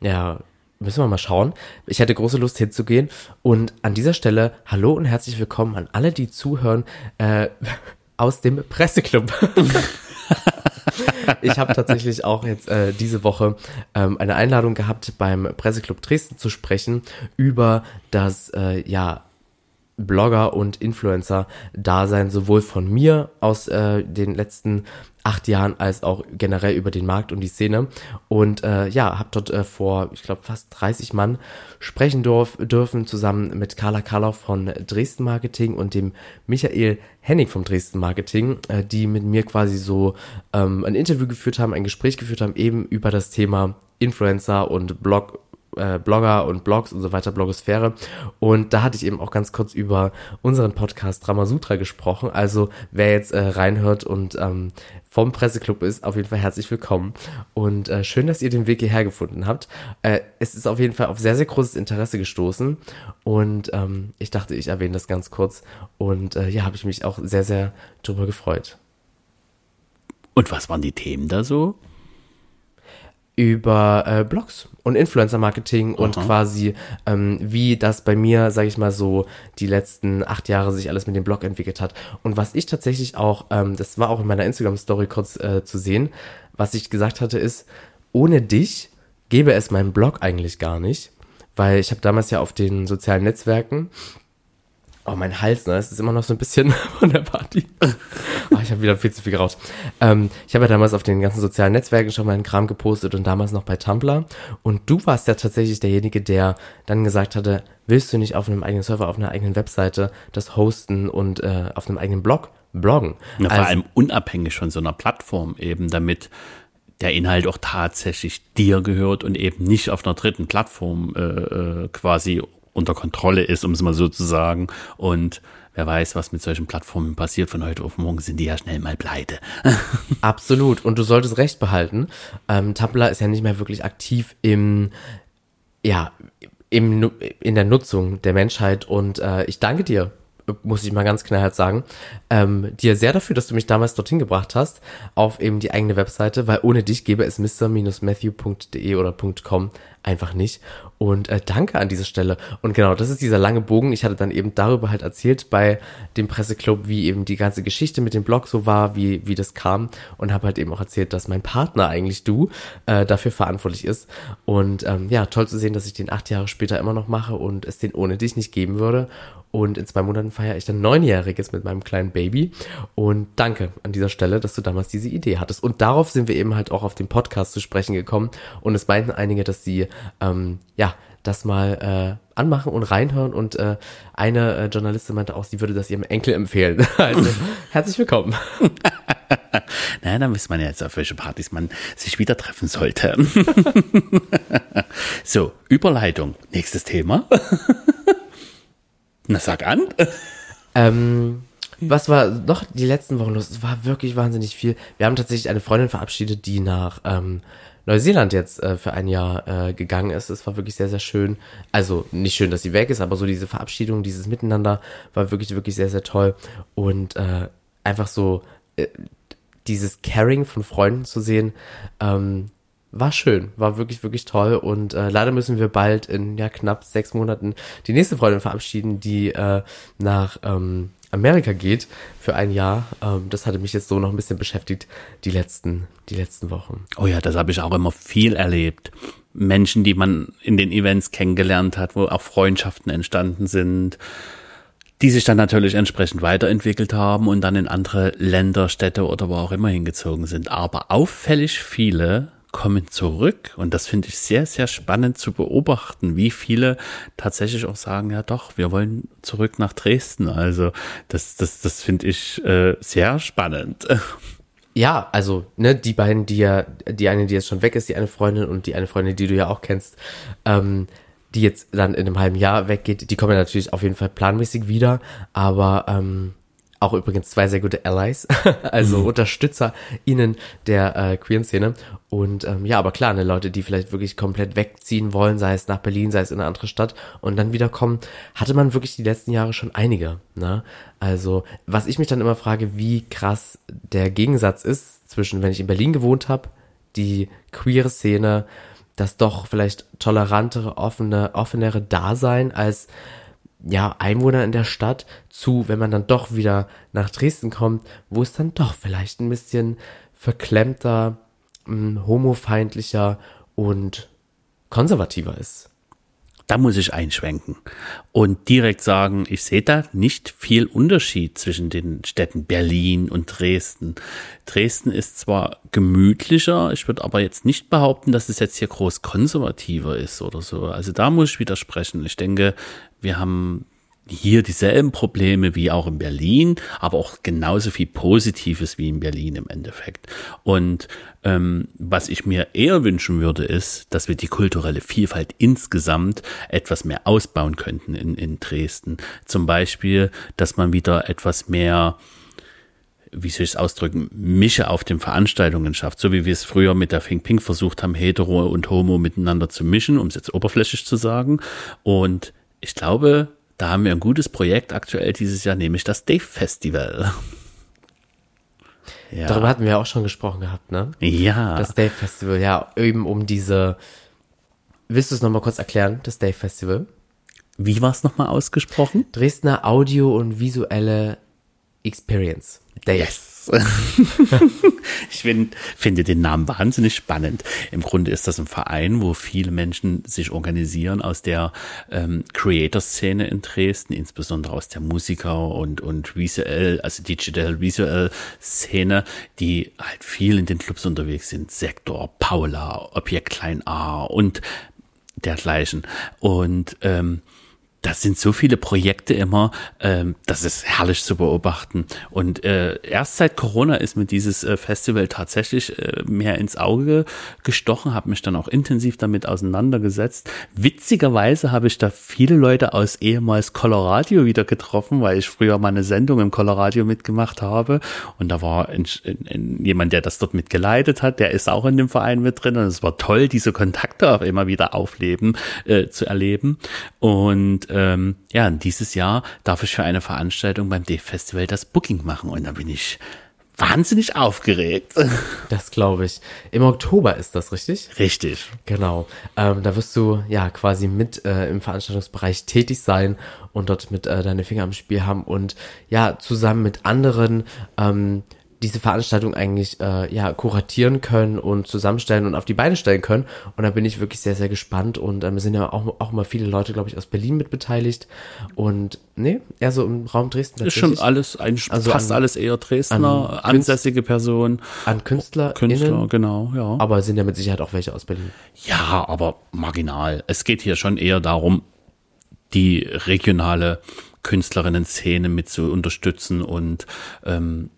Speaker 3: Ja, müssen wir mal schauen. Ich hätte große Lust hinzugehen. Und an dieser Stelle hallo und herzlich willkommen an alle, die zuhören äh, *laughs* aus dem Presseclub. *laughs* *laughs* ich habe tatsächlich auch jetzt äh, diese Woche ähm, eine Einladung gehabt, beim Presseclub Dresden zu sprechen über das äh, ja Blogger und Influencer-Dasein sowohl von mir aus äh, den letzten acht Jahren als auch generell über den Markt und die Szene. Und äh, ja, habe dort äh, vor, ich glaube, fast 30 Mann sprechen durf, dürfen, zusammen mit Carla Karloff von Dresden Marketing und dem Michael Hennig vom Dresden Marketing, äh, die mit mir quasi so ähm, ein Interview geführt haben, ein Gespräch geführt haben, eben über das Thema Influencer und Blog äh, Blogger und Blogs und so weiter, Blogosphäre. Und da hatte ich eben auch ganz kurz über unseren Podcast Ramasutra gesprochen. Also wer jetzt äh, reinhört und ähm, vom Presseclub ist, auf jeden Fall herzlich willkommen. Und äh, schön, dass ihr den Weg hierher gefunden habt. Äh, es ist auf jeden Fall auf sehr, sehr großes Interesse gestoßen. Und ähm, ich dachte, ich erwähne das ganz kurz. Und äh, ja, habe ich mich auch sehr, sehr drüber gefreut.
Speaker 2: Und was waren die Themen da so?
Speaker 3: Über äh, Blogs und Influencer-Marketing und quasi ähm, wie das bei mir, sage ich mal so, die letzten acht Jahre sich alles mit dem Blog entwickelt hat. Und was ich tatsächlich auch, ähm, das war auch in meiner Instagram-Story kurz äh, zu sehen, was ich gesagt hatte, ist, ohne dich gäbe es meinen Blog eigentlich gar nicht, weil ich habe damals ja auf den sozialen Netzwerken Oh, mein Hals, ne? Es ist immer noch so ein bisschen *laughs* von der Party. Oh, ich habe wieder viel zu viel geraucht. Ähm, ich habe ja damals auf den ganzen sozialen Netzwerken schon meinen Kram gepostet und damals noch bei Tumblr. Und du warst ja tatsächlich derjenige, der dann gesagt hatte, willst du nicht auf einem eigenen Server, auf einer eigenen Webseite das hosten und äh, auf einem eigenen Blog bloggen?
Speaker 2: Vor also, allem unabhängig von so einer Plattform eben, damit der Inhalt auch tatsächlich dir gehört und eben nicht auf einer dritten Plattform äh, äh quasi unter Kontrolle ist, um es mal so zu sagen. Und wer weiß, was mit solchen Plattformen passiert. Von heute auf morgen sind die ja schnell mal pleite. *laughs*
Speaker 3: Absolut. Und du solltest recht behalten. Ähm, Tumblr ist ja nicht mehr wirklich aktiv im, ja, im, in der Nutzung der Menschheit. Und äh, ich danke dir muss ich mal ganz knallhart sagen, ähm, dir sehr dafür, dass du mich damals dorthin gebracht hast, auf eben die eigene Webseite, weil ohne dich gäbe es mr-matthew.de oder .com einfach nicht. Und äh, danke an dieser Stelle. Und genau, das ist dieser lange Bogen. Ich hatte dann eben darüber halt erzählt bei dem Presseclub, wie eben die ganze Geschichte mit dem Blog so war, wie, wie das kam. Und habe halt eben auch erzählt, dass mein Partner eigentlich du äh, dafür verantwortlich ist. Und ähm, ja, toll zu sehen, dass ich den acht Jahre später immer noch mache und es den ohne dich nicht geben würde. Und in zwei Monaten feiere ich dann Neunjähriges mit meinem kleinen Baby. Und danke an dieser Stelle, dass du damals diese Idee hattest. Und darauf sind wir eben halt auch auf dem Podcast zu sprechen gekommen. Und es meinten einige, dass sie, ähm, ja, das mal äh, anmachen und reinhören. Und äh, eine äh, Journalistin meinte auch, sie würde das ihrem Enkel empfehlen. *laughs* Also *laughs* herzlich willkommen. *laughs*
Speaker 2: naja, dann weiß man ja jetzt, auf welche Partys man sich wieder treffen sollte. so, Überleitung. Nächstes Thema. Na, sag an.
Speaker 3: Ähm, was war noch die letzten Wochen los? Es war wirklich wahnsinnig viel. Wir haben tatsächlich eine Freundin verabschiedet, die nach ähm, Neuseeland jetzt äh, für ein Jahr äh, gegangen ist. Es war wirklich sehr, sehr schön. Also nicht schön, dass sie weg ist, aber so diese Verabschiedung, dieses Miteinander war wirklich, wirklich sehr, sehr toll. Und äh, einfach so äh, dieses Caring von Freunden zu sehen, ähm, war schön, war wirklich, wirklich toll. Und äh, leider müssen wir bald in ja knapp sechs Monaten die nächste Freundin verabschieden, die äh, nach ähm, Amerika geht für ein Jahr. Ähm, das hatte mich jetzt so noch ein bisschen beschäftigt die letzten, die letzten Wochen.
Speaker 2: Oh ja, das habe ich auch immer viel erlebt. Menschen, die man in den Events kennengelernt hat, wo auch Freundschaften entstanden sind, die sich dann natürlich entsprechend weiterentwickelt haben und dann in andere Länder, Städte oder wo auch immer hingezogen sind. Aber auffällig viele kommen zurück. Und das finde ich sehr, sehr spannend zu beobachten, wie viele tatsächlich auch sagen, ja doch, wir wollen zurück nach Dresden. Also das, das, das finde ich äh, sehr spannend.
Speaker 3: Ja, also, ne, die beiden, die ja, die eine, die jetzt schon weg ist, die eine Freundin und die eine Freundin, die du ja auch kennst, ähm, die jetzt dann in einem halben Jahr weggeht, die kommen ja natürlich auf jeden Fall planmäßig wieder, aber ähm, auch übrigens zwei sehr gute Allies, *laughs* also mhm. Unterstützer ihnen der äh, queeren Szene. Und ähm, ja, aber klar, ne, Leute, die vielleicht wirklich komplett wegziehen wollen, sei es nach Berlin, sei es in eine andere Stadt und dann wiederkommen, hatte man wirklich die letzten Jahre schon einige. Ne? Also, was ich mich dann immer frage, wie krass der Gegensatz ist zwischen, wenn ich in Berlin gewohnt habe, die queere Szene, das doch vielleicht tolerantere, offene, offenere Dasein als ja, Einwohner in der Stadt zu, wenn man dann doch wieder nach Dresden kommt, wo es dann doch vielleicht ein bisschen verklemmter, mh, hm, homofeindlicher und konservativer ist.
Speaker 2: Da muss ich einschwenken und direkt sagen, ich sehe da nicht viel Unterschied zwischen den Städten Berlin und Dresden. Dresden ist zwar gemütlicher, ich würde aber jetzt nicht behaupten, dass es jetzt hier groß konservativer ist oder so. Also da muss ich widersprechen. Ich denke, wir haben hier dieselben Probleme wie auch in Berlin, aber auch genauso viel Positives wie in Berlin im Endeffekt. Und ähm, was ich mir eher wünschen würde, ist, dass wir die kulturelle Vielfalt insgesamt etwas mehr ausbauen könnten in, in Dresden. Zum Beispiel, dass man wieder etwas mehr wie soll ich es ausdrücken, Mische auf den Veranstaltungen schafft, so wie wir es früher mit der Think Pink versucht haben, Hetero und Homo miteinander zu mischen, um es jetzt oberflächlich zu sagen. Und ich glaube, da haben wir ein gutes Projekt aktuell dieses Jahr, nämlich das Dave Festival.
Speaker 3: Ja. *laughs* Darüber hatten wir auch schon gesprochen gehabt, ne?
Speaker 2: Ja.
Speaker 3: Das Dave Festival, ja, eben um diese. Willst du es nochmal kurz erklären, das Dave Festival?
Speaker 2: Wie war es nochmal ausgesprochen?
Speaker 3: Dresdner Audio und visuelle Experience.
Speaker 2: Dave. Yes. *laughs* Ich find, finde den Namen wahnsinnig spannend. Im Grunde ist das ein Verein, wo viele Menschen sich organisieren aus der ähm, Creator-Szene in Dresden, insbesondere aus der Musiker- und, und visuell, also Digital Visual Szene, die halt viel in den Clubs unterwegs sind. Sektor, Paula, Objekt Klein A und dergleichen. Und ähm, das sind so viele Projekte immer, ähm, das ist herrlich zu beobachten. Und äh, erst seit Corona ist mir dieses äh, Festival tatsächlich äh, mehr ins Auge gestochen, habe mich dann auch intensiv damit auseinandergesetzt. Witzigerweise habe ich da viele Leute aus ehemals Colorado wieder getroffen, weil ich früher mal eine Sendung im Colorado mitgemacht habe. Und da war ein, ein, ein, jemand, der das dort mitgeleitet hat, der ist auch in dem Verein mit drin. Und es war toll, diese Kontakte auch immer wieder aufleben, äh, zu erleben. Und ähm, ja, dieses Jahr darf ich für eine Veranstaltung beim D-Festival das Booking machen und da bin ich wahnsinnig aufgeregt. *laughs*
Speaker 3: Das glaube ich. Im Oktober ist das richtig?
Speaker 2: Richtig.
Speaker 3: Genau. Ähm, da wirst du ja quasi mit äh, im Veranstaltungsbereich tätig sein und dort mit äh, deine Finger am Spiel haben und ja zusammen mit anderen ähm, diese Veranstaltung eigentlich äh, ja kuratieren können und zusammenstellen und auf die Beine stellen können. Und da bin ich wirklich sehr, sehr gespannt. Und ähm, sind ja auch, auch mal viele Leute, glaube ich, aus Berlin mit beteiligt. Und nee, eher so im Raum Dresden.
Speaker 2: Ist schon alles, eigentlich also fast an, alles eher Dresdner, ansässige Person.
Speaker 3: An Künstler.
Speaker 2: Künstler, genau, ja.
Speaker 3: Aber sind ja mit Sicherheit auch welche aus Berlin.
Speaker 2: Ja, aber marginal. Es geht hier schon eher darum, die regionale Künstlerinnen-Szene mit zu unterstützen und ähm,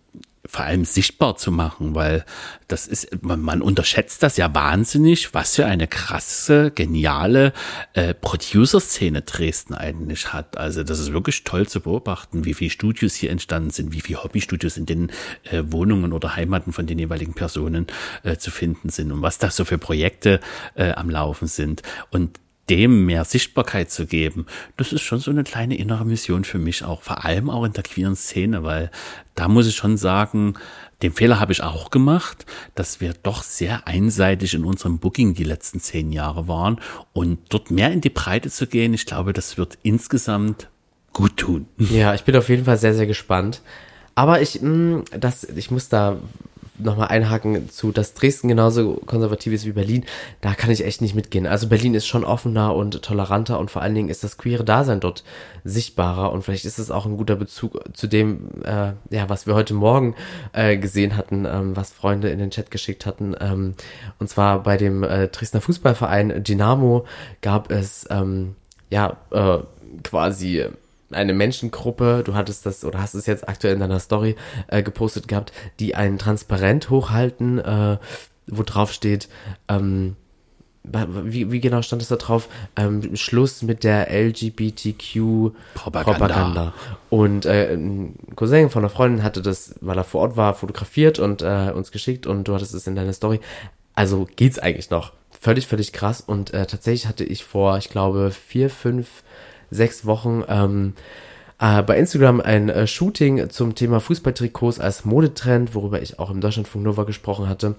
Speaker 2: vor allem sichtbar zu machen, weil das ist, man, man unterschätzt das ja wahnsinnig, was für eine krasse, geniale äh, Producer-Szene Dresden eigentlich hat. Also das ist wirklich toll zu beobachten, wie viele Studios hier entstanden sind, wie viele Hobbystudios in den äh, Wohnungen oder Heimaten von den jeweiligen Personen äh, zu finden sind und was da so für Projekte äh, am Laufen sind. Und dem mehr Sichtbarkeit zu geben, das ist schon so eine kleine innere Mission für mich auch, vor allem auch in der queeren Szene, weil da muss ich schon sagen, den Fehler habe ich auch gemacht, dass wir doch sehr einseitig in unserem Booking die letzten zehn Jahre waren und dort mehr in die Breite zu gehen, ich glaube, das wird insgesamt gut tun.
Speaker 3: Ja, ich bin auf jeden Fall sehr, sehr gespannt. Aber ich, mh, mm, das, ich muss da nochmal einhaken zu, dass Dresden genauso konservativ ist wie Berlin, da kann ich echt nicht mitgehen. Also Berlin ist schon offener und toleranter und vor allen Dingen ist das queere Dasein dort sichtbarer und vielleicht ist es auch ein guter Bezug zu dem, äh, ja, was wir heute Morgen äh, gesehen hatten, ähm, was Freunde in den Chat geschickt hatten. Ähm, und zwar bei dem äh, Dresdner Fußballverein Dynamo gab es ähm, ja äh, quasi eine Menschengruppe, du hattest das oder hast es jetzt aktuell in deiner Story äh, gepostet gehabt, die ein Transparent hochhalten, äh, wo drauf steht, ähm, wie, wie genau stand es da drauf? Ähm, Schluss mit der LGBTQ Propaganda. Propaganda. Und äh, ein Cousin von einer Freundin hatte das, weil er vor Ort war, fotografiert und äh, uns geschickt und du hattest es in deiner Story. Also geht's eigentlich noch. Völlig, völlig krass. Und äh, tatsächlich hatte ich vor, ich glaube, vier, fünf sechs Wochen ähm, äh, bei Instagram ein äh, Shooting zum Thema Fußballtrikots als Modetrend, worüber ich auch im Deutschlandfunk Nova gesprochen hatte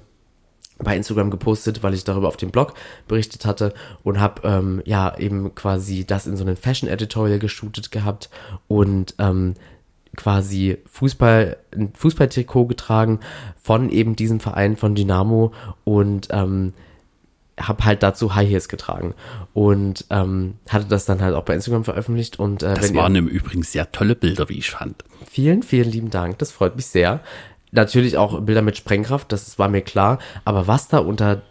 Speaker 3: bei Instagram gepostet, weil ich darüber auf dem Blog berichtet hatte und habe ähm, ja eben quasi das in so einem Fashion Editorial geshootet gehabt und ähm, quasi Fußball ein Fußballtrikot getragen von eben diesem Verein von Dynamo und ähm, habe halt dazu High Heels getragen und ähm, hatte das dann halt auch bei Instagram veröffentlicht und
Speaker 2: äh, das waren im Übrigen sehr tolle Bilder, wie ich fand.
Speaker 3: Vielen, vielen lieben Dank, das freut mich sehr. Natürlich auch Bilder mit Sprengkraft, das war mir klar, aber was da unter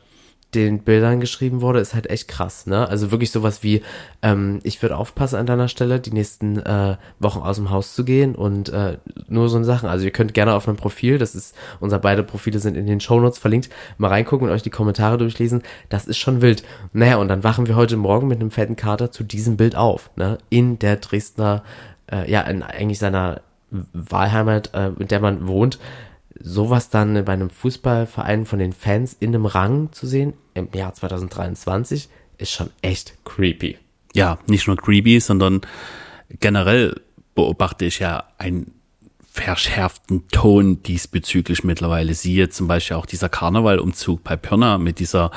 Speaker 3: den Bildern geschrieben wurde, ist halt echt krass, ne? Also wirklich sowas wie, ähm, ich würde aufpassen an deiner Stelle, die nächsten äh, Wochen aus dem Haus zu gehen und äh, nur so Sachen. Also ihr könnt gerne auf meinem Profil, das ist, unser beide Profile sind in den Shownotes verlinkt, mal reingucken und euch die Kommentare durchlesen. Das ist schon wild. Naja, und dann wachen wir heute Morgen mit einem fetten Kater zu diesem Bild auf, ne? In der Dresdner, äh, ja, in eigentlich seiner Wahlheimat, äh, in der man wohnt sowas dann bei einem Fußballverein von den Fans in einem Rang zu sehen im Jahr 2023 ist schon echt creepy.
Speaker 2: Ja, nicht nur creepy, sondern generell beobachte ich ja ein verschärften Ton diesbezüglich mittlerweile. Siehe zum Beispiel auch dieser Karnevalumzug bei Pirna mit dieser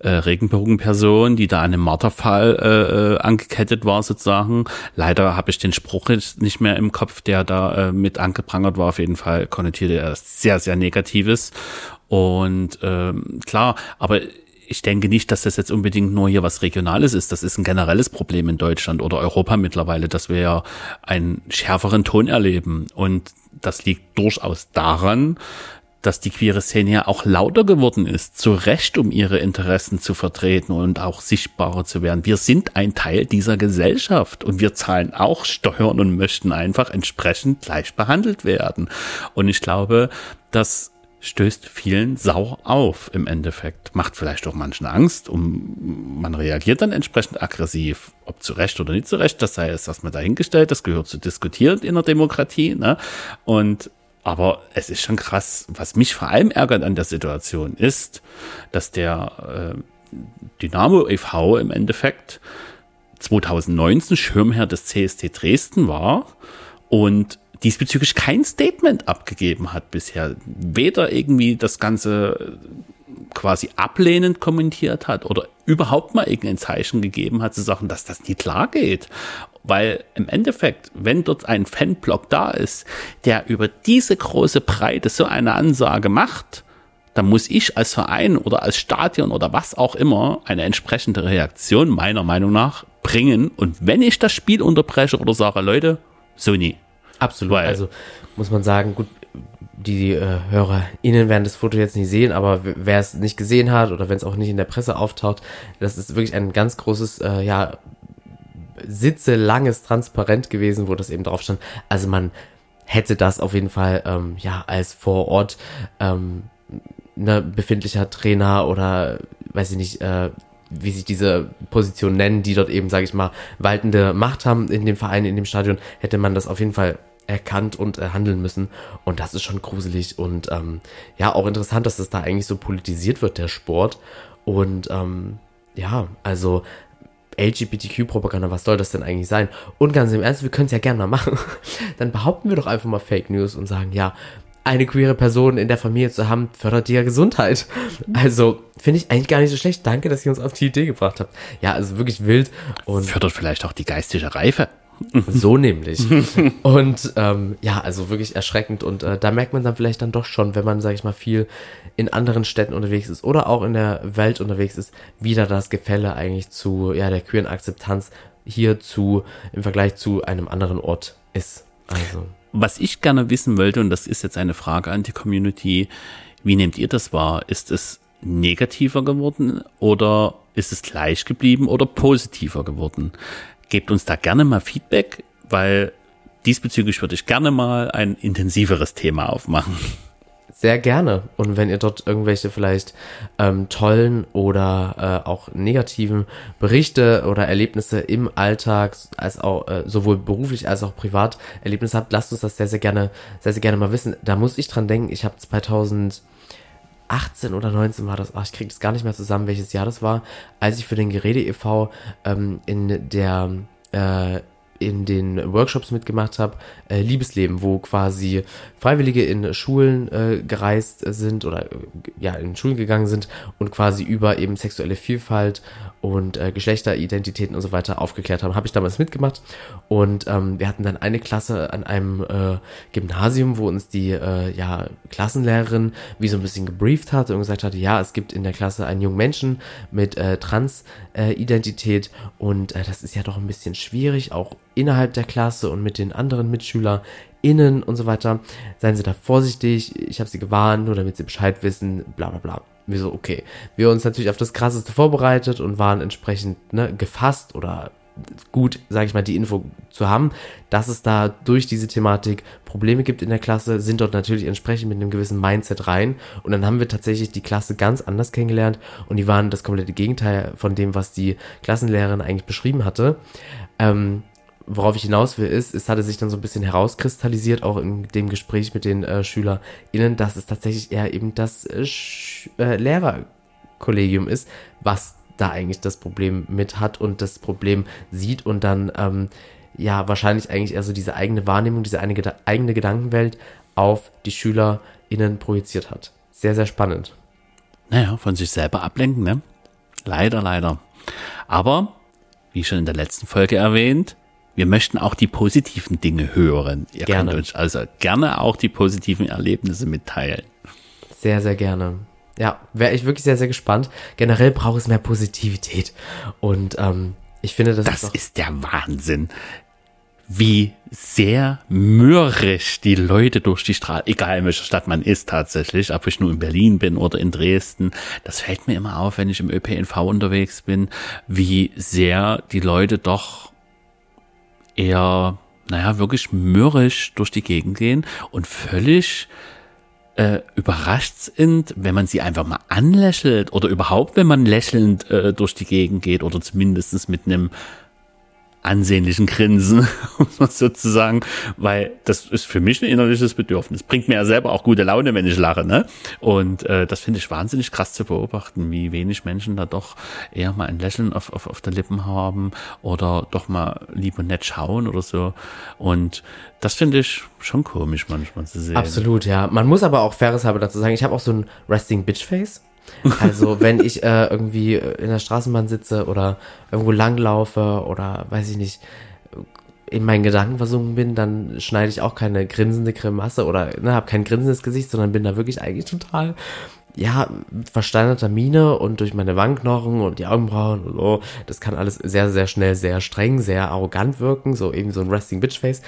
Speaker 2: äh, Regenbogenperson, die da an einem Marterfall äh, äh, angekettet war sozusagen. Leider habe ich den Spruch nicht mehr im Kopf, der da äh, mit angeprangert war. Auf jeden Fall konnotierte er sehr, sehr Negatives. Und ähm, klar, aber ich denke nicht, dass das jetzt unbedingt nur hier was Regionales ist. Das ist ein generelles Problem in Deutschland oder Europa mittlerweile, dass wir ja einen schärferen Ton erleben. Und das liegt durchaus daran, dass die queere Szene ja auch lauter geworden ist, zu Recht, um ihre Interessen zu vertreten und auch sichtbarer zu werden. Wir sind ein Teil dieser Gesellschaft und wir zahlen auch Steuern und möchten einfach entsprechend gleich behandelt werden. Und ich glaube, dass stößt vielen sauer auf im Endeffekt. Macht vielleicht auch manchen Angst und man reagiert dann entsprechend aggressiv. Ob zu Recht oder nicht zu Recht, das sei es erstmal dahingestellt, das gehört zu diskutieren in der Demokratie. Ne? Und aber es ist schon krass, was mich vor allem ärgert an der Situation ist, dass der äh, Dynamo e.V. im Endeffekt 2019 Schirmherr des CST Dresden war und diesbezüglich kein Statement abgegeben hat bisher. Weder irgendwie das Ganze quasi ablehnend kommentiert hat oder überhaupt mal irgendein Zeichen gegeben hat zu sagen, dass das nicht klar geht. Weil im Endeffekt, wenn dort ein Fanblock da ist, der über diese große Breite so eine Ansage macht, dann muss ich als Verein oder als Stadion oder was auch immer eine entsprechende Reaktion meiner Meinung nach bringen. Und wenn ich das Spiel unterbreche oder sage, Leute, so nie.
Speaker 3: Absolut. Weil, also muss man sagen, gut, die äh, HörerInnen werden das Foto jetzt nicht sehen, aber wer es nicht gesehen hat oder wenn es auch nicht in der Presse auftaucht, das ist wirklich ein ganz großes, äh, ja, Sitze langes Transparent gewesen, wo das eben drauf stand. Also man hätte das auf jeden Fall, ähm, ja, als vor Ort ähm, ne, befindlicher Trainer oder weiß ich nicht, äh, wie sich diese Position nennen, die dort eben, sage ich mal, waltende Macht haben in dem Verein, in dem Stadion, hätte man das auf jeden Fall erkannt und handeln müssen. Und das ist schon gruselig und ähm, ja, auch interessant, dass das da eigentlich so politisiert wird, der Sport. Und ähm, ja, also LGBTQ-Propaganda, was soll das denn eigentlich sein? Und ganz im Ernst, wir können es ja gerne mal machen. *laughs* Dann behaupten wir doch einfach mal Fake News und sagen, ja, eine queere Person in der Familie zu haben, fördert die ja Gesundheit. Also finde ich eigentlich gar nicht so schlecht. Danke, dass ihr uns auf die Idee gebracht habt. Ja, also wirklich wild.
Speaker 2: Und fördert vielleicht auch die geistige Reife. *laughs*
Speaker 3: So nämlich. Und ähm, ja, also wirklich erschreckend. Und äh, da merkt man dann vielleicht dann doch schon, wenn man, sag ich mal, viel in anderen Städten unterwegs ist oder auch in der Welt unterwegs ist, wieder das Gefälle eigentlich zu ja, der queeren Akzeptanz hier zu im Vergleich zu einem anderen Ort ist. Also.
Speaker 2: Was ich gerne wissen wollte, und das ist jetzt eine Frage an die Community, wie nehmt ihr das wahr? Ist es negativer geworden oder ist es gleich geblieben oder positiver geworden? Gebt uns da gerne mal Feedback, weil diesbezüglich würde ich gerne mal ein intensiveres Thema aufmachen.
Speaker 3: Sehr gerne. Und wenn ihr dort irgendwelche vielleicht ähm, tollen oder äh, auch negativen Berichte oder Erlebnisse im Alltag, als auch äh, sowohl beruflich als auch privat Erlebnisse habt, lasst uns das sehr, sehr gerne, sehr, sehr gerne mal wissen. Da muss ich dran denken, ich habe 2018 oder 19 war das, ach, ich kriege das gar nicht mehr zusammen, welches Jahr das war, als ich für den Gerede e.V. Ähm, in der äh, in den Workshops mitgemacht habe, äh, Liebesleben, wo quasi Freiwillige in Schulen äh, gereist sind oder äh, ja in Schulen gegangen sind und quasi über eben sexuelle Vielfalt und äh, Geschlechteridentitäten und so weiter aufgeklärt haben. Habe ich damals mitgemacht und ähm, wir hatten dann eine Klasse an einem äh, Gymnasium, wo uns die äh, ja Klassenlehrerin wie so ein bisschen gebrieft hat und gesagt hatte, ja, es gibt in der Klasse einen jungen Menschen mit äh, Trans-Identität äh, und äh, das ist ja doch ein bisschen schwierig, auch innerhalb der Klasse und mit den anderen MitschülerInnen und so weiter. Seien Sie da vorsichtig, ich habe Sie gewarnt, nur damit Sie Bescheid wissen, bla bla bla. Wir so, okay. Wir uns natürlich auf das Krasseste vorbereitet und waren entsprechend ne, gefasst oder gut, sage ich mal, die Info zu haben, dass es da durch diese Thematik Probleme gibt in der Klasse, sind dort natürlich entsprechend mit einem gewissen Mindset rein. Und dann haben wir tatsächlich die Klasse ganz anders kennengelernt und die waren das komplette Gegenteil von dem, was die Klassenlehrerin eigentlich beschrieben hatte. Ähm, worauf ich hinaus will, ist, es hatte sich dann so ein bisschen herauskristallisiert, auch in dem Gespräch mit den äh, SchülerInnen, dass es tatsächlich eher eben das äh, äh, Lehrerkollegium ist, was da eigentlich das Problem mit hat und das Problem sieht und dann ähm, ja wahrscheinlich eigentlich eher so diese eigene Wahrnehmung, diese eine, eigene Gedankenwelt auf die SchülerInnen projiziert hat. Sehr, sehr spannend.
Speaker 2: Naja, von sich selber ablenken, ne? Leider, leider. Aber, wie schon in der letzten Folge erwähnt, wir möchten auch die positiven Dinge hören. Ihr
Speaker 3: Gerne.
Speaker 2: könnt uns also gerne auch die positiven Erlebnisse mitteilen.
Speaker 3: Sehr, sehr gerne. Ja, wäre ich wirklich sehr, sehr gespannt. Generell braucht es mehr Positivität. Und ähm, ich finde, das,
Speaker 2: Das
Speaker 3: ist,
Speaker 2: ist der Wahnsinn. Wie sehr mürrisch die Leute durch die Straße, egal in welcher Stadt man ist tatsächlich, ob ich nur in Berlin bin oder in Dresden, das fällt mir immer auf, wenn ich im ÖPNV unterwegs bin, wie sehr die Leute doch eher, naja, wirklich mürrisch durch die Gegend gehen und völlig äh, überrascht sind, wenn man sie einfach mal anlächelt oder überhaupt, wenn man lächelnd äh, durch die Gegend geht oder zumindest mit einem ansehnlichen Grinsen, *laughs* sozusagen, weil das ist für mich ein innerliches Bedürfnis. Bringt mir ja selber auch gute Laune, wenn ich lache, ne? Und äh, das finde ich wahnsinnig krass zu beobachten, wie wenig Menschen da doch eher mal ein Lächeln auf, auf, auf der Lippen haben oder doch mal lieb und nett schauen oder so. Und das finde ich schon komisch manchmal zu sehen.
Speaker 3: Absolut, ja. Man muss aber auch faires halber dazu sagen, ich habe auch so ein Resting Bitch Face. *laughs* Also wenn ich äh, irgendwie in der Straßenbahn sitze oder irgendwo langlaufe oder weiß ich nicht, in meinen Gedanken versunken bin, dann schneide ich auch keine grinsende Grimasse oder ne, habe kein grinsendes Gesicht, sondern bin da wirklich eigentlich total ja, versteinerter Miene und durch meine Wangenknochen und die Augenbrauen und so, das kann alles sehr, sehr schnell, sehr streng, sehr arrogant wirken, so eben so ein Resting Bitch Face.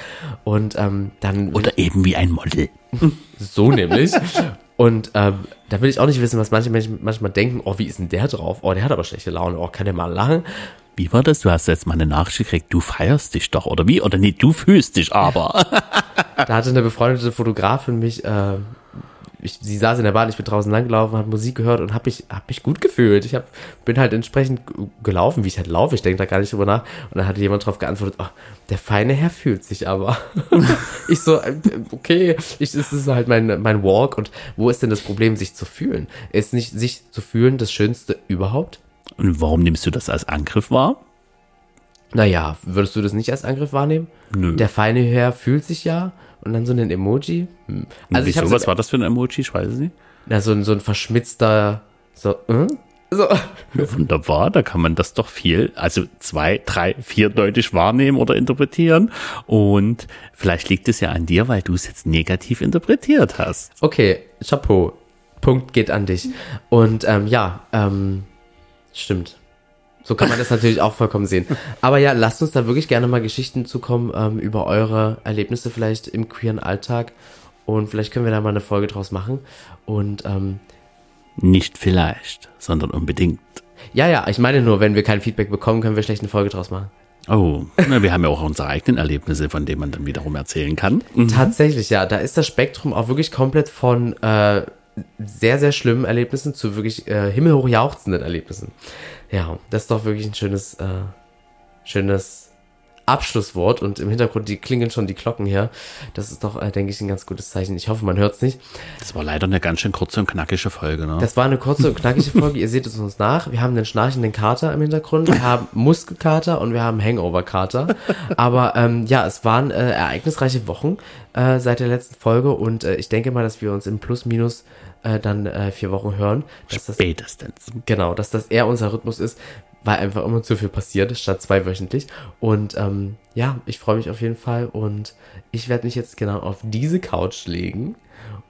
Speaker 3: Und ähm, dann
Speaker 2: Oder eben wie ein Model.
Speaker 3: so nämlich. *laughs* Und ähm, da will ich auch nicht wissen, was manche Menschen manchmal denken, oh, wie ist denn der drauf? Oh, der hat aber schlechte Laune, oh, kann der mal lachen?
Speaker 2: Wie war das? Du hast jetzt mal eine Nachricht gekriegt, du feierst dich doch, oder wie? Oder nee, du fühlst dich aber.
Speaker 3: Da hatte eine befreundete Fotografin mich, äh, ich, sie saß in der Bahn, ich bin draußen langgelaufen, hat Musik gehört und habe mich, hab mich gut gefühlt. Ich hab, bin halt entsprechend gelaufen, wie ich halt laufe. Ich denke da gar nicht drüber nach. Und dann hatte jemand drauf geantwortet, oh, der feine Herr fühlt sich aber. *laughs* ich so, äh, okay, ich, das ist halt mein, mein Walk. Und wo ist denn das Problem, sich zu fühlen? Ist nicht sich zu fühlen das Schönste überhaupt?
Speaker 2: Und warum nimmst du das als Angriff wahr?
Speaker 3: Naja, würdest du das nicht als Angriff wahrnehmen?
Speaker 2: Nö.
Speaker 3: Der feine Herr fühlt sich ja und dann so ein Emoji. Hm. Also ich
Speaker 2: Wieso,
Speaker 3: habe
Speaker 2: was war das für ein Emoji? Ich weiß es nicht.
Speaker 3: na, so, ein- so ein verschmitzter, so, hm? so.
Speaker 2: Ja, wunderbar, da kann man das doch viel, also zwei, drei, vierdeutig wahrnehmen oder interpretieren. Und vielleicht liegt es ja an dir, weil du es jetzt negativ interpretiert hast.
Speaker 3: Okay, Chapeau. Punkt geht an dich. Und ähm, ja, ähm, stimmt. So kann man das natürlich auch vollkommen sehen. Aber ja, lasst uns da wirklich gerne mal Geschichten zukommen ähm, über eure Erlebnisse vielleicht im queeren Alltag. Und vielleicht können wir da mal eine Folge draus machen. Und ähm,
Speaker 2: Nicht vielleicht, sondern unbedingt.
Speaker 3: ja, ja, ich meine nur, wenn wir kein Feedback bekommen, können wir schlecht eine Folge draus machen.
Speaker 2: Oh, na, wir haben ja auch unsere eigenen Erlebnisse, von denen man dann wiederum erzählen kann. Mhm.
Speaker 3: Tatsächlich, ja. Da ist das Spektrum auch wirklich komplett von äh, sehr, sehr schlimmen Erlebnissen zu wirklich äh, himmelhoch jauchzenden Erlebnissen. Ja, das ist doch wirklich ein schönes, äh, schönes Abschlusswort und im Hintergrund die klingeln schon die Glocken her. Das ist doch, äh, denke ich, ein ganz gutes Zeichen. Ich hoffe, man hört es nicht.
Speaker 2: Das war leider eine ganz schön kurze und knackige Folge, ne?
Speaker 3: Das war eine kurze und knackige *laughs* Folge. Ihr seht es uns nach. Wir haben einen schnarchenden Kater im Hintergrund. Wir haben Muskelkater und wir haben Hangover-Kater. Aber ähm, ja, es waren äh, ereignisreiche Wochen äh, seit der letzten Folge und äh, ich denke mal, dass wir uns im Plus-Minus äh, dann äh, vier Wochen hören. Dass das,
Speaker 2: Spätestens.
Speaker 3: genau, dass das eher unser Rhythmus ist, weil einfach immer zu viel passiert, statt zweiwöchentlich. Und ähm, ja, ich freue mich auf jeden Fall und ich werde mich jetzt genau auf diese Couch legen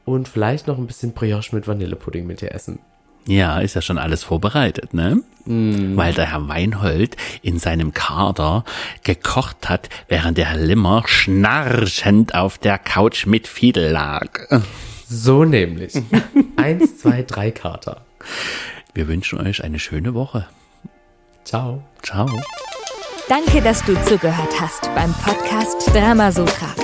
Speaker 3: und vielleicht noch ein bisschen Brioche mit Vanillepudding mit dir essen.
Speaker 2: Ja, ist ja schon alles vorbereitet, ne? Weil der Herr Weinhold in seinem Kader gekocht hat, während der Herr Limmer schnarchend auf der Couch mit Fiedel lag.
Speaker 3: So nämlich. *laughs* Eins, zwei, drei Kater.
Speaker 2: Wir wünschen euch eine schöne Woche.
Speaker 3: Ciao.
Speaker 2: Ciao.
Speaker 1: Danke, dass du zugehört hast beim Podcast Dramasutra.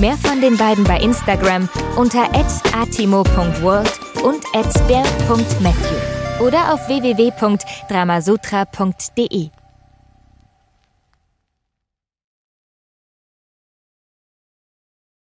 Speaker 1: Mehr von den beiden bei Instagram unter atimo.world und der.matthew oder auf www.dramasutra.de.